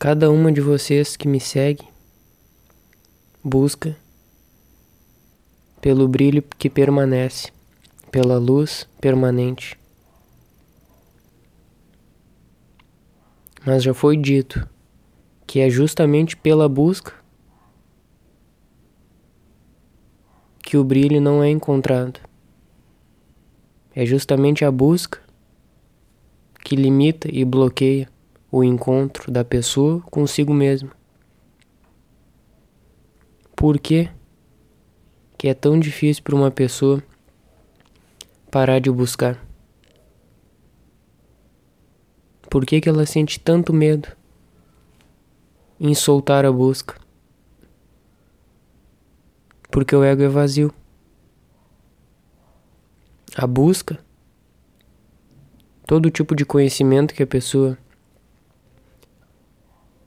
Cada uma de vocês que me segue busca pelo brilho que permanece, pela luz permanente. Mas já foi dito que é justamente pela busca que o brilho não é encontrado. É justamente a busca que limita e bloqueia o encontro da pessoa consigo mesma. Por que, que é tão difícil para uma pessoa parar de buscar? Por que, que ela sente tanto medo em soltar a busca? Porque o ego é vazio. A busca, todo tipo de conhecimento que a pessoa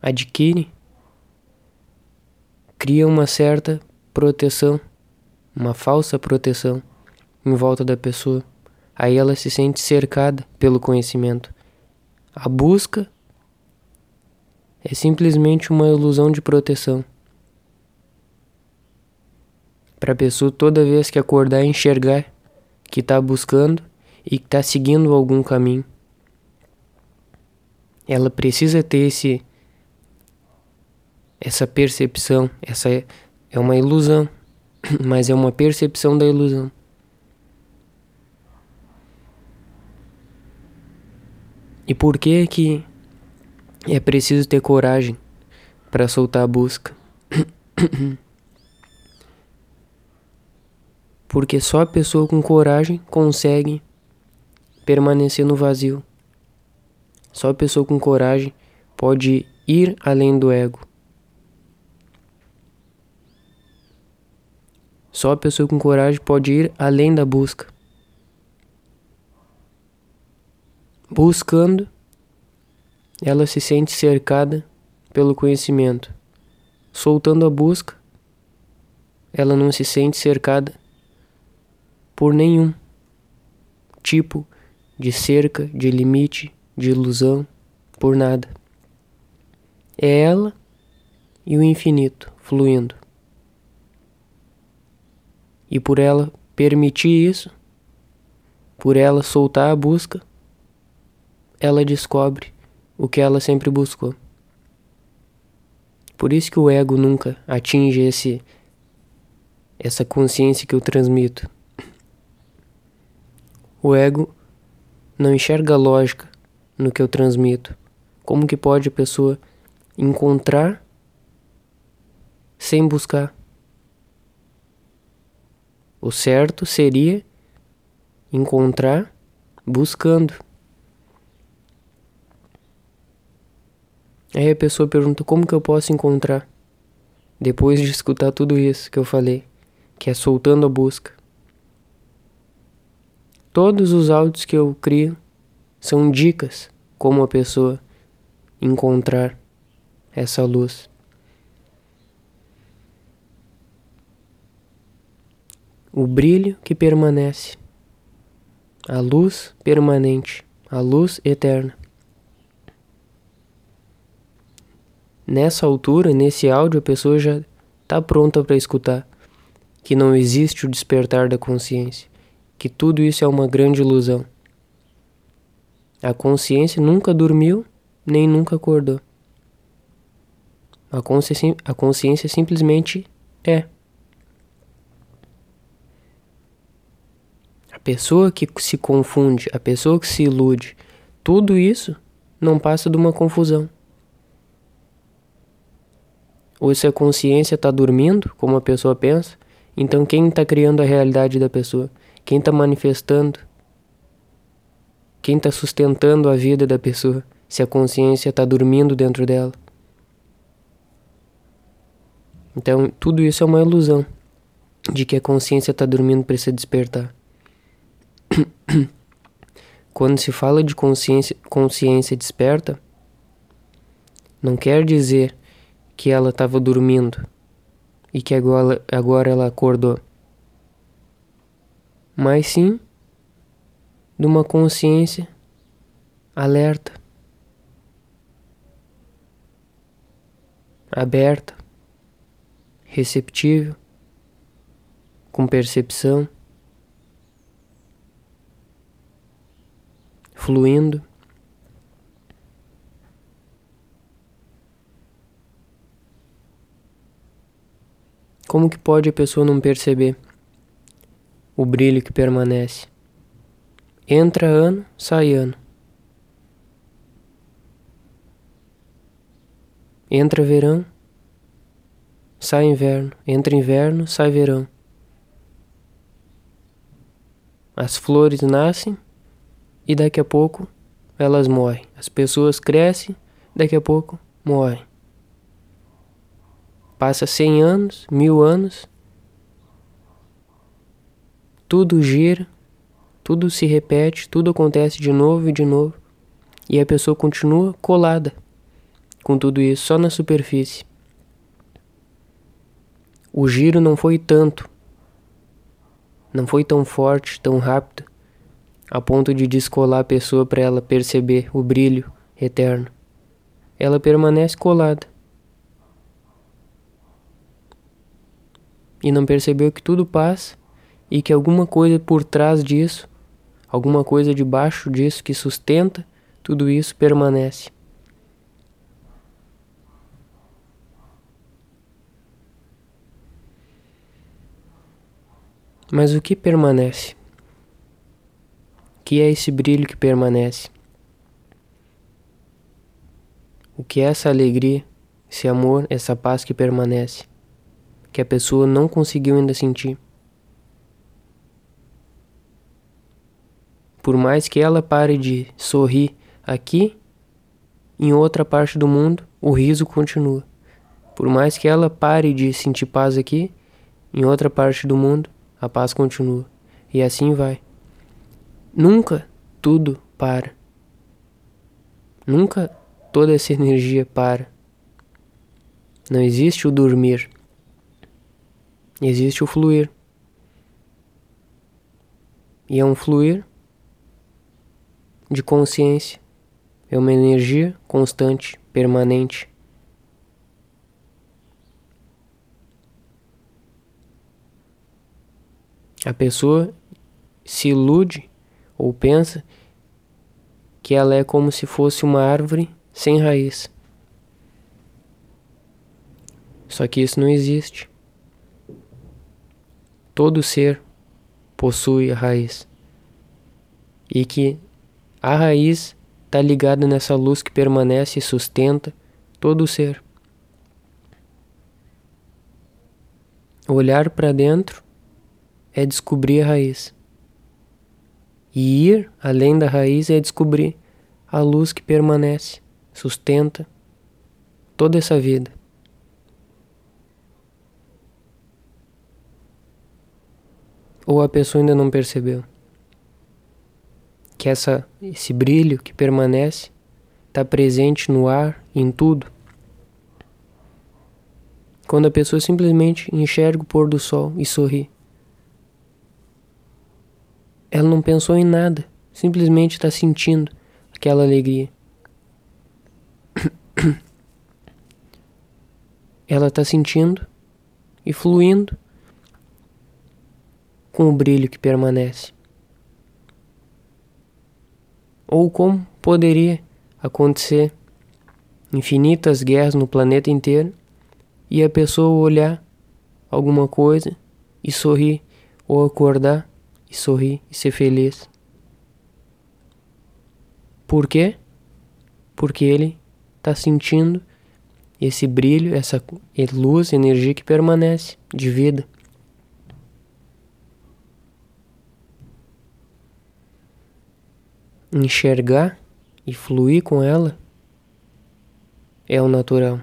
adquire cria uma certa proteção, uma falsa proteção em volta da pessoa. Aí ela se sente cercada pelo conhecimento. A busca é simplesmente uma ilusão de proteção. Para a pessoa, toda vez que acordar, enxergar que está buscando e que está seguindo algum caminho. Ela precisa ter esse essa percepção, essa é, é uma ilusão, mas é uma percepção da ilusão. E por que que é preciso ter coragem para soltar a busca? Porque só a pessoa com coragem consegue permanecer no vazio. Só a pessoa com coragem pode ir além do ego. Só a pessoa com coragem pode ir além da busca. Buscando, ela se sente cercada pelo conhecimento. Soltando a busca, ela não se sente cercada por nenhum tipo de cerca, de limite, de ilusão, por nada. É ela e o infinito fluindo. E por ela permitir isso, por ela soltar a busca, ela descobre o que ela sempre buscou. Por isso que o ego nunca atinge esse essa consciência que eu transmito. O ego não enxerga lógica no que eu transmito. Como que pode a pessoa encontrar sem buscar? O certo seria encontrar buscando. Aí a pessoa pergunta como que eu posso encontrar? Depois de escutar tudo isso que eu falei, que é soltando a busca. Todos os áudios que eu crio são dicas como a pessoa encontrar essa luz. O brilho que permanece, a luz permanente, a luz eterna. Nessa altura, nesse áudio, a pessoa já está pronta para escutar que não existe o despertar da consciência, que tudo isso é uma grande ilusão. A consciência nunca dormiu nem nunca acordou. A consciência, a consciência simplesmente é. Pessoa que se confunde, a pessoa que se ilude, tudo isso não passa de uma confusão. Ou se a consciência está dormindo, como a pessoa pensa, então quem está criando a realidade da pessoa? Quem está manifestando? Quem está sustentando a vida da pessoa? Se a consciência está dormindo dentro dela. Então, tudo isso é uma ilusão de que a consciência está dormindo para se despertar. Quando se fala de consciência, consciência desperta, não quer dizer que ela estava dormindo e que agora, agora ela acordou, mas sim de uma consciência alerta, aberta, receptível, com percepção, fluindo. Como que pode a pessoa não perceber o brilho que permanece? Entra ano, sai ano. Entra verão, sai inverno. Entra inverno, sai verão. As flores nascem e daqui a pouco elas morrem. As pessoas crescem, daqui a pouco morrem. Passa cem anos, mil anos, tudo gira, tudo se repete, tudo acontece de novo e de novo, e a pessoa continua colada com tudo isso só na superfície. O giro não foi tanto, não foi tão forte, tão rápido, a ponto de descolar a pessoa para ela perceber o brilho eterno. Ela permanece colada. E não percebeu que tudo passa e que alguma coisa por trás disso alguma coisa debaixo disso que sustenta tudo isso permanece. Mas o que permanece? Que é esse brilho que permanece? O que é essa alegria, esse amor, essa paz que permanece? Que a pessoa não conseguiu ainda sentir. Por mais que ela pare de sorrir aqui, em outra parte do mundo, o riso continua. Por mais que ela pare de sentir paz aqui, em outra parte do mundo, a paz continua. E assim vai. Nunca tudo para. Nunca toda essa energia para. Não existe o dormir. Existe o fluir. E é um fluir de consciência é uma energia constante, permanente. A pessoa se ilude ou pensa que ela é como se fosse uma árvore sem raiz. Só que isso não existe. Todo ser possui a raiz. E que a raiz está ligada nessa luz que permanece e sustenta todo o ser. Olhar para dentro é descobrir a raiz. E ir além da raiz é descobrir a luz que permanece, sustenta toda essa vida. Ou a pessoa ainda não percebeu? que essa, esse brilho que permanece está presente no ar, em tudo. Quando a pessoa simplesmente enxerga o pôr do sol e sorri. Ela não pensou em nada, simplesmente está sentindo aquela alegria. Ela está sentindo e fluindo com o brilho que permanece. Ou como poderia acontecer infinitas guerras no planeta inteiro e a pessoa olhar alguma coisa e sorrir, ou acordar e sorrir e ser feliz. Por quê? Porque ele está sentindo esse brilho, essa luz, energia que permanece de vida. enxergar e fluir com ela é o natural.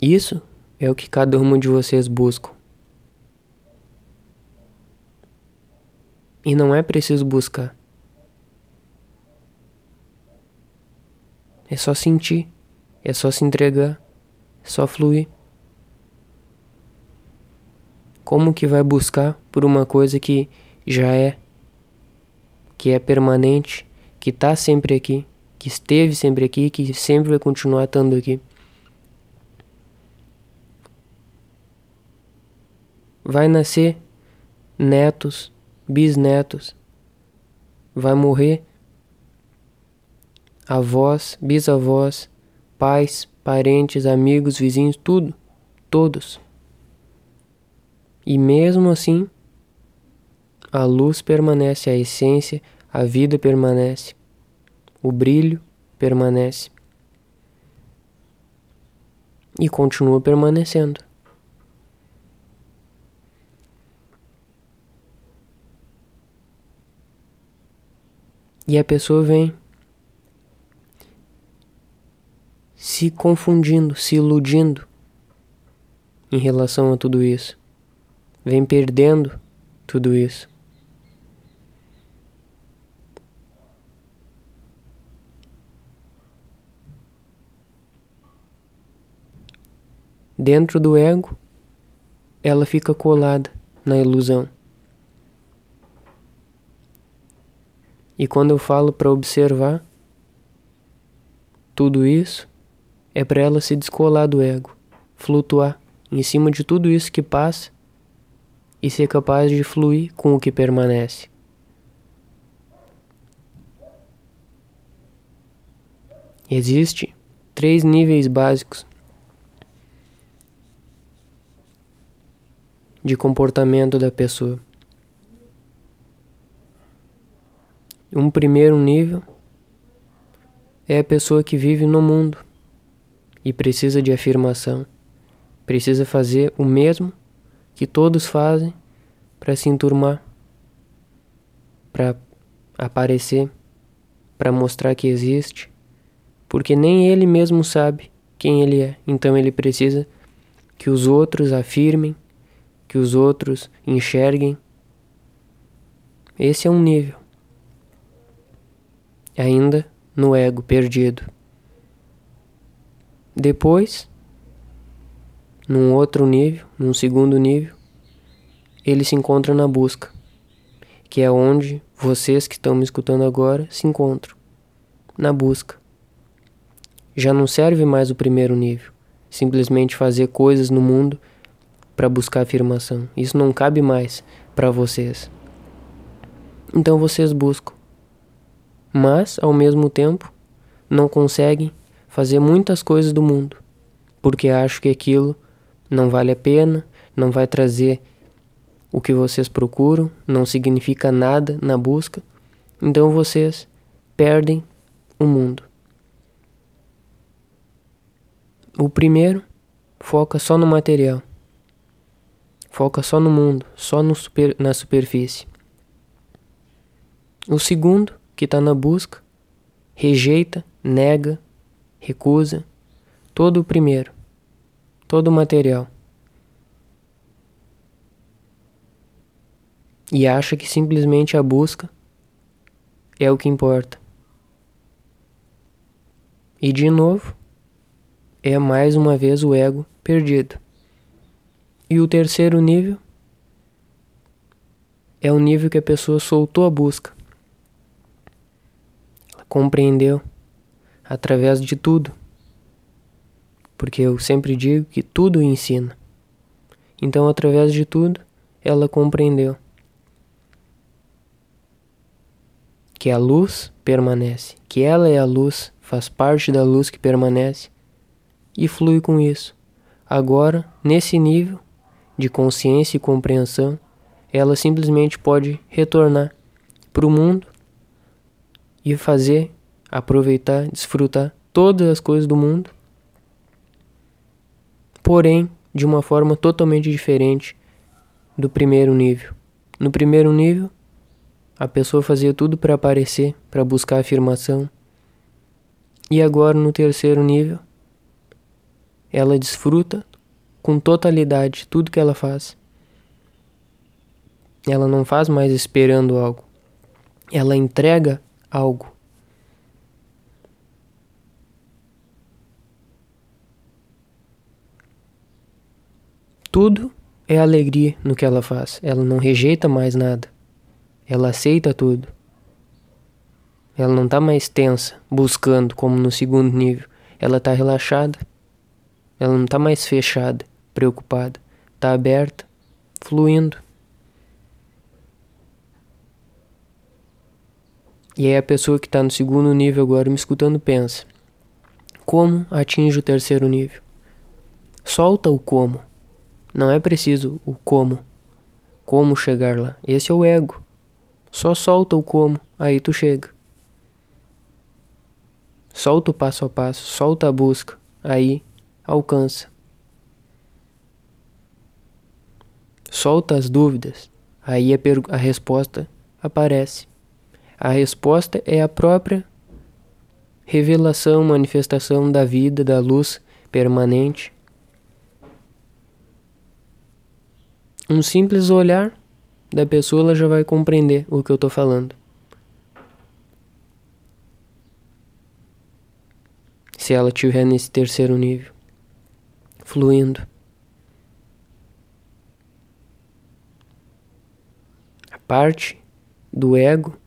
Isso é o que cada um de vocês busca. E não é preciso buscar. É só sentir, é só se entregar, é só fluir. Como que vai buscar por uma coisa que já é, que é permanente, que está sempre aqui, que esteve sempre aqui, que sempre vai continuar estando aqui. Vai nascer netos, bisnetos, vai morrer avós, bisavós, pais, parentes, amigos, vizinhos, tudo, todos. E mesmo assim, a luz permanece, a essência, a vida permanece, o brilho permanece e continua permanecendo. E a pessoa vem se confundindo, se iludindo em relação a tudo isso. Vem perdendo tudo isso. Dentro do ego, ela fica colada na ilusão. E quando eu falo para observar tudo isso, é para ela se descolar do ego, flutuar em cima de tudo isso que passa e ser capaz de fluir com o que permanece. Existem três níveis básicos de comportamento da pessoa. Um primeiro nível é a pessoa que vive no mundo e precisa de afirmação, precisa fazer o mesmo que todos fazem para se enturmar, para aparecer, para mostrar que existe, porque nem ele mesmo sabe quem ele é, então ele precisa que os outros afirmem, que os outros enxerguem. Esse é um nível ainda no ego perdido. Depois, num outro nível, num segundo nível, ele se encontra na busca, que é onde vocês que estão me escutando agora se encontram na busca. Já não serve mais o primeiro nível, simplesmente fazer coisas no mundo para buscar afirmação. Isso não cabe mais para vocês. Então vocês buscam mas, ao mesmo tempo, não conseguem fazer muitas coisas do mundo, porque acham que aquilo não vale a pena, não vai trazer o que vocês procuram, não significa nada na busca, então vocês perdem o mundo. O primeiro foca só no material, foca só no mundo, só no super, na superfície. O segundo que está na busca, rejeita, nega, recusa todo o primeiro, todo o material. E acha que simplesmente a busca é o que importa. E de novo, é mais uma vez o ego perdido. E o terceiro nível é o nível que a pessoa soltou a busca compreendeu através de tudo. Porque eu sempre digo que tudo ensina. Então, através de tudo, ela compreendeu que a luz permanece, que ela é a luz, faz parte da luz que permanece e flui com isso. Agora, nesse nível de consciência e compreensão, ela simplesmente pode retornar para o mundo e fazer, aproveitar, desfrutar todas as coisas do mundo, porém de uma forma totalmente diferente do primeiro nível. No primeiro nível, a pessoa fazia tudo para aparecer, para buscar afirmação. E agora no terceiro nível, ela desfruta com totalidade tudo que ela faz. Ela não faz mais esperando algo. Ela entrega algo. Tudo é alegria no que ela faz. Ela não rejeita mais nada. Ela aceita tudo. Ela não está mais tensa, buscando como no segundo nível. Ela está relaxada. Ela não está mais fechada, preocupada. Está aberta, fluindo. E aí a pessoa que está no segundo nível agora me escutando pensa: como atinge o terceiro nível? Solta o como. Não é preciso o como. Como chegar lá. Esse é o ego. Só solta o como, aí tu chega. Solta o passo a passo, solta a busca, aí alcança. Solta as dúvidas, aí a, a resposta aparece. A resposta é a própria revelação, manifestação da vida, da luz permanente. Um simples olhar da pessoa ela já vai compreender o que eu estou falando. Se ela estiver nesse terceiro nível, fluindo. A parte do ego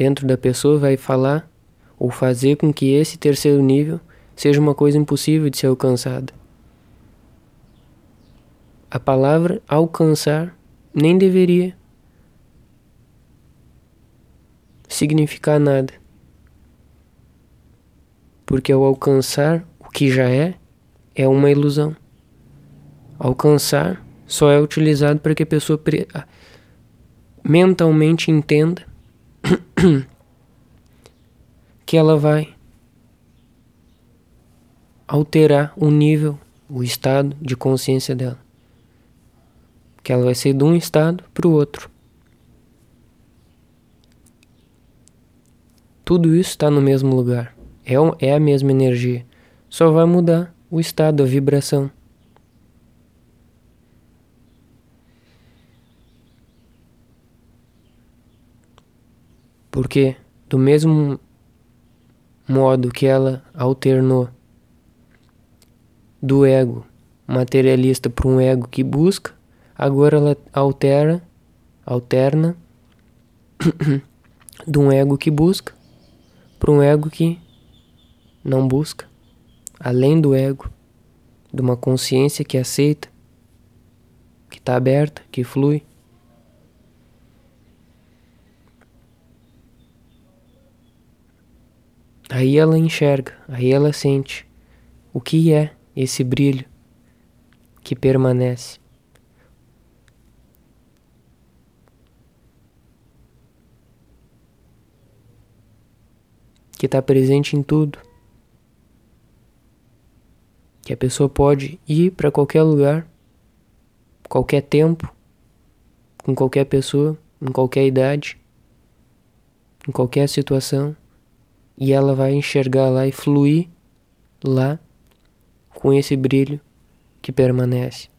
dentro da pessoa vai falar ou fazer com que esse terceiro nível seja uma coisa impossível de ser alcançada. A palavra alcançar nem deveria significar nada. Porque ao alcançar o que já é, é uma ilusão. Alcançar só é utilizado para que a pessoa mentalmente entenda que ela vai alterar o nível, o estado de consciência dela. Que ela vai ser de um estado para o outro. Tudo isso está no mesmo lugar. É, é a mesma energia. Só vai mudar o estado, a vibração. Porque do mesmo modo que ela alternou do ego materialista para um ego que busca, agora ela altera, alterna de um ego que busca para um ego que não busca, além do ego, de uma consciência que aceita, que está aberta, que flui. Aí ela enxerga, aí ela sente o que é esse brilho que permanece. Que está presente em tudo. Que a pessoa pode ir para qualquer lugar, qualquer tempo, com qualquer pessoa, em qualquer idade, em qualquer situação e ela vai enxergar lá e fluir lá com esse brilho que permanece.